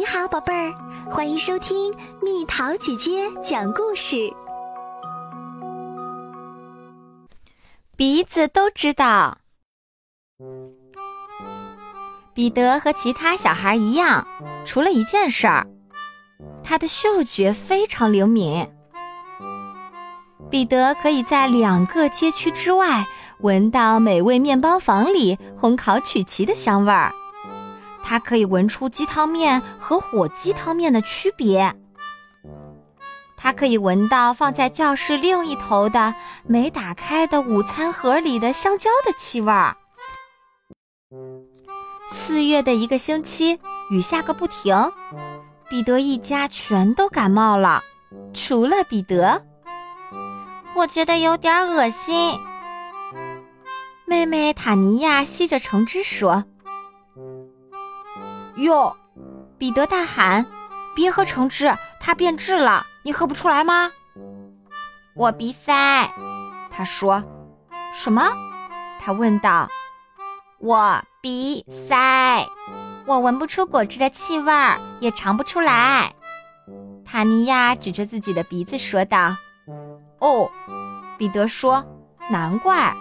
你好，宝贝儿，欢迎收听蜜桃姐姐讲故事。鼻子都知道，彼得和其他小孩一样，除了一件事儿，他的嗅觉非常灵敏。彼得可以在两个街区之外闻到美味面包房里烘烤曲奇的香味儿。他可以闻出鸡汤面和火鸡汤面的区别。他可以闻到放在教室另一头的没打开的午餐盒里的香蕉的气味儿。四月的一个星期，雨下个不停，彼得一家全都感冒了，除了彼得。我觉得有点恶心。妹妹塔尼亚吸着橙汁说。哟，彼得大喊：“别喝橙汁，它变质了，你喝不出来吗？”我鼻塞，他说。什么？他问道。我鼻塞，我闻不出果汁的气味儿，也尝不出来。塔尼亚指着自己的鼻子说道。哦，彼得说。难怪。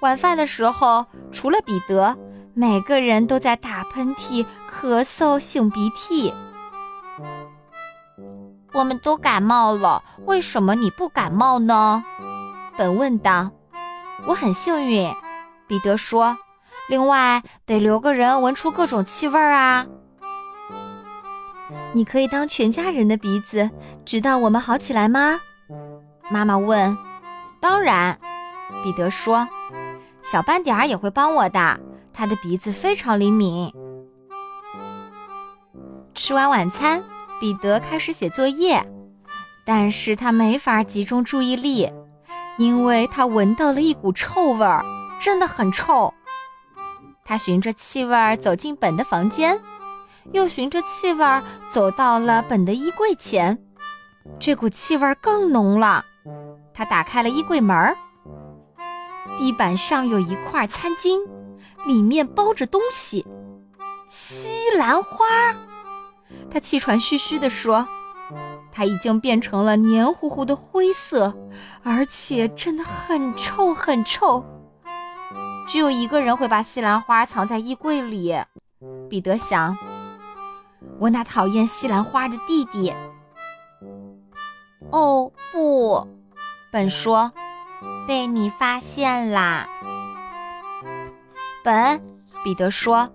晚饭的时候，除了彼得。每个人都在打喷嚏、咳嗽、擤鼻涕。我们都感冒了，为什么你不感冒呢？本问道。我很幸运，彼得说。另外，得留个人闻出各种气味啊。你可以当全家人的鼻子，直到我们好起来吗？妈妈问。当然，彼得说。小斑点儿也会帮我的。他的鼻子非常灵敏。吃完晚餐，彼得开始写作业，但是他没法集中注意力，因为他闻到了一股臭味儿，真的很臭。他循着气味走进本的房间，又循着气味走到了本的衣柜前，这股气味更浓了。他打开了衣柜门，地板上有一块餐巾。里面包着东西，西兰花。他气喘吁吁地说：“它已经变成了黏糊糊的灰色，而且真的很臭很臭。只有一个人会把西兰花藏在衣柜里。”彼得想：“我那讨厌西兰花的弟弟。”哦不，本说：“被你发现啦。”本，彼得说：“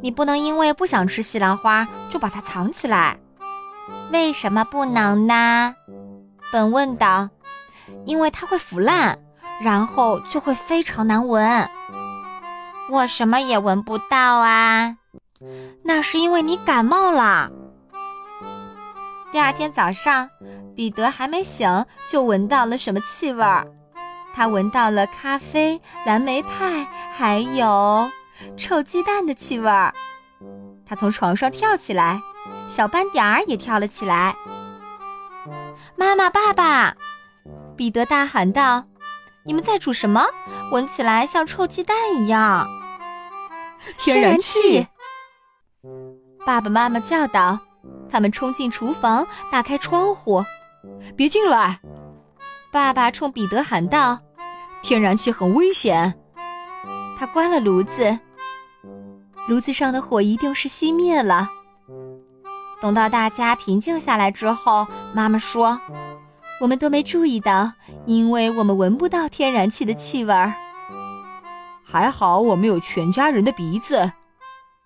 你不能因为不想吃西兰花就把它藏起来。”为什么不能呢？本问道。“因为它会腐烂，然后就会非常难闻。”我什么也闻不到啊！那是因为你感冒了。第二天早上，彼得还没醒就闻到了什么气味儿？他闻到了咖啡、蓝莓派。还有臭鸡蛋的气味儿，他从床上跳起来，小斑点儿也跳了起来。妈妈、爸爸，彼得大喊道：“你们在煮什么？闻起来像臭鸡蛋一样。”天然气！爸爸妈妈叫道。他们冲进厨房，打开窗户。别进来！爸爸冲彼得喊道：“天然气很危险。”他关了炉子，炉子上的火一定是熄灭了。等到大家平静下来之后，妈妈说：“我们都没注意到，因为我们闻不到天然气的气味儿。”还好我们有全家人的鼻子，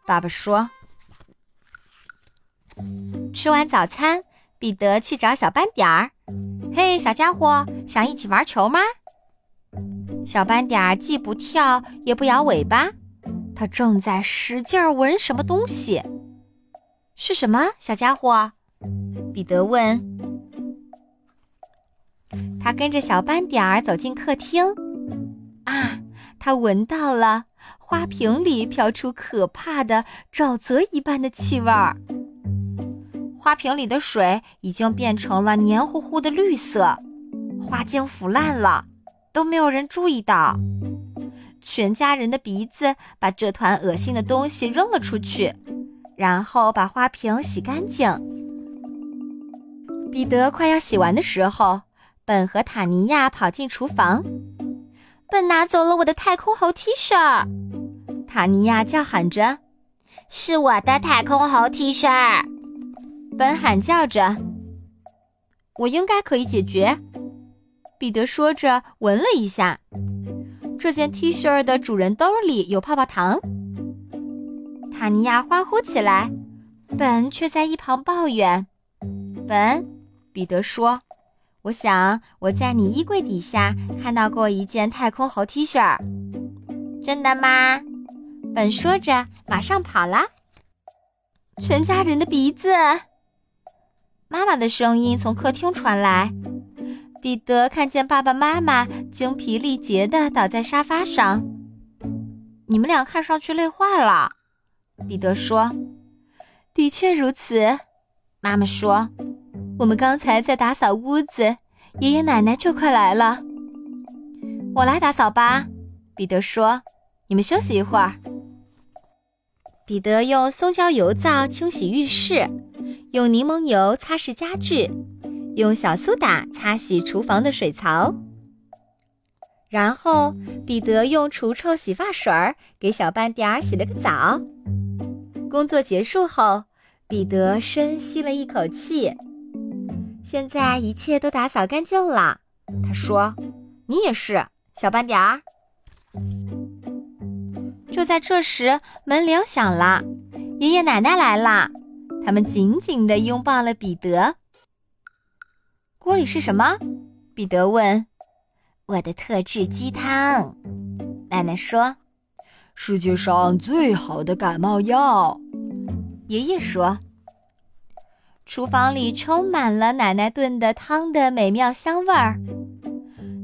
爸爸说。吃完早餐，彼得去找小斑点儿。“嘿，小家伙，想一起玩球吗？”小斑点儿既不跳也不摇尾巴，它正在使劲儿闻什么东西。是什么，小家伙？彼得问。他跟着小斑点儿走进客厅。啊，他闻到了花瓶里飘出可怕的沼泽一般的气味儿。花瓶里的水已经变成了黏糊糊的绿色，花茎腐烂了。都没有人注意到，全家人的鼻子把这团恶心的东西扔了出去，然后把花瓶洗干净。彼得快要洗完的时候，本和塔尼亚跑进厨房。本拿走了我的太空猴 T 恤，塔尼亚叫喊着：“是我的太空猴 T 恤！”本喊叫着：“我应该可以解决。”彼得说着，闻了一下，这件 T 恤的主人兜里有泡泡糖。塔尼亚欢呼起来，本却在一旁抱怨：“本。”彼得说：“我想我在你衣柜底下看到过一件太空猴 T 恤，真的吗？”本说着，马上跑了。全家人的鼻子，妈妈的声音从客厅传来。彼得看见爸爸妈妈精疲力竭地倒在沙发上，你们俩看上去累坏了。彼得说：“的确如此。”妈妈说：“我们刚才在打扫屋子，爷爷奶奶就快来了。”我来打扫吧，彼得说：“你们休息一会儿。”彼得用松焦油皂清洗浴室，用柠檬油擦拭家具，用小苏打擦洗厨房的水槽。然后，彼得用除臭洗发水儿给小斑点儿洗了个澡。工作结束后，彼得深吸了一口气。现在一切都打扫干净了，他说：“你也是，小斑点儿。”就在这时，门铃响了，爷爷奶奶来了，他们紧紧地拥抱了彼得。锅里是什么？彼得问。我的特制鸡汤，奶奶说。世界上最好的感冒药，爷爷说。厨房里充满了奶奶炖的汤的美妙香味儿。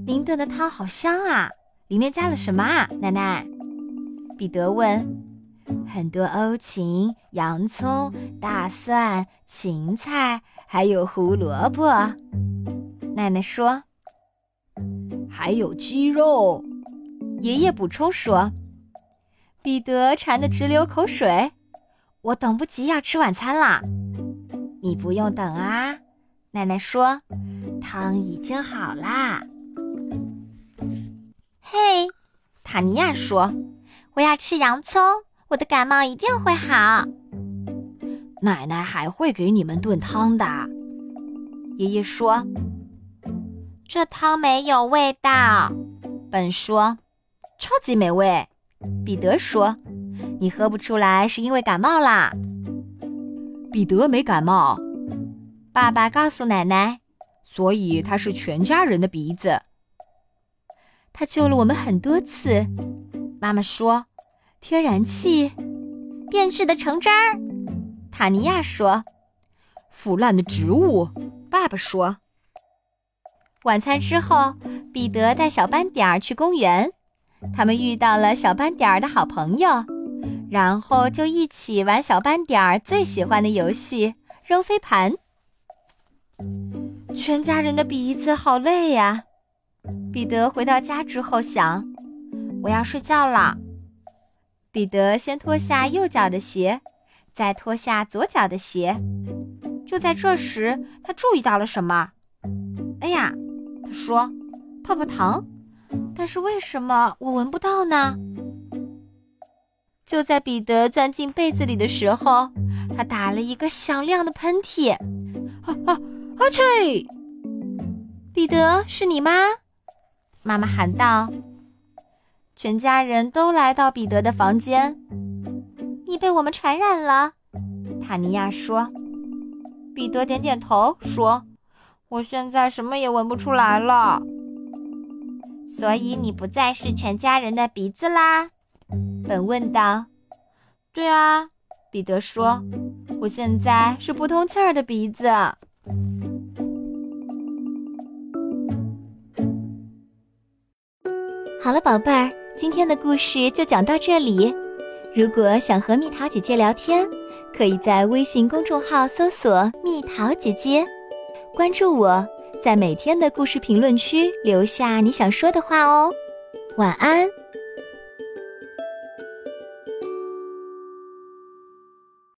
您炖的汤好香啊！里面加了什么啊，奶奶？彼得问。很多欧芹、洋葱、大蒜、芹菜，还有胡萝卜。奶奶说。还有鸡肉，爷爷补充说。彼得馋得直流口水，我等不及要吃晚餐啦。你不用等啊，奶奶说，汤已经好啦。嘿，塔尼亚说，我要吃洋葱，我的感冒一定会好。奶奶还会给你们炖汤的，爷爷说。这汤没有味道，本说，超级美味。彼得说：“你喝不出来是因为感冒啦。”彼得没感冒，爸爸告诉奶奶，所以他是全家人的鼻子。他救了我们很多次。妈妈说：“天然气，变质的橙汁儿。”塔尼亚说：“腐烂的植物。”爸爸说。晚餐之后，彼得带小斑点儿去公园，他们遇到了小斑点儿的好朋友，然后就一起玩小斑点儿最喜欢的游戏——扔飞盘。全家人的鼻子好累呀！彼得回到家之后想：“我要睡觉了。”彼得先脱下右脚的鞋，再脱下左脚的鞋。就在这时，他注意到了什么？哎呀！他说：“泡泡糖，但是为什么我闻不到呢？”就在彼得钻进被子里的时候，他打了一个响亮的喷嚏。“啊啊啊！切！”彼得，是你吗？妈妈喊道。全家人都来到彼得的房间。“你被我们传染了。”塔尼亚说。彼得点点头说。我现在什么也闻不出来了，所以你不再是全家人的鼻子啦？本问道。对啊，彼得说，我现在是不通气儿的鼻子。好了，宝贝儿，今天的故事就讲到这里。如果想和蜜桃姐姐聊天，可以在微信公众号搜索“蜜桃姐姐”。关注我，在每天的故事评论区留下你想说的话哦。晚安。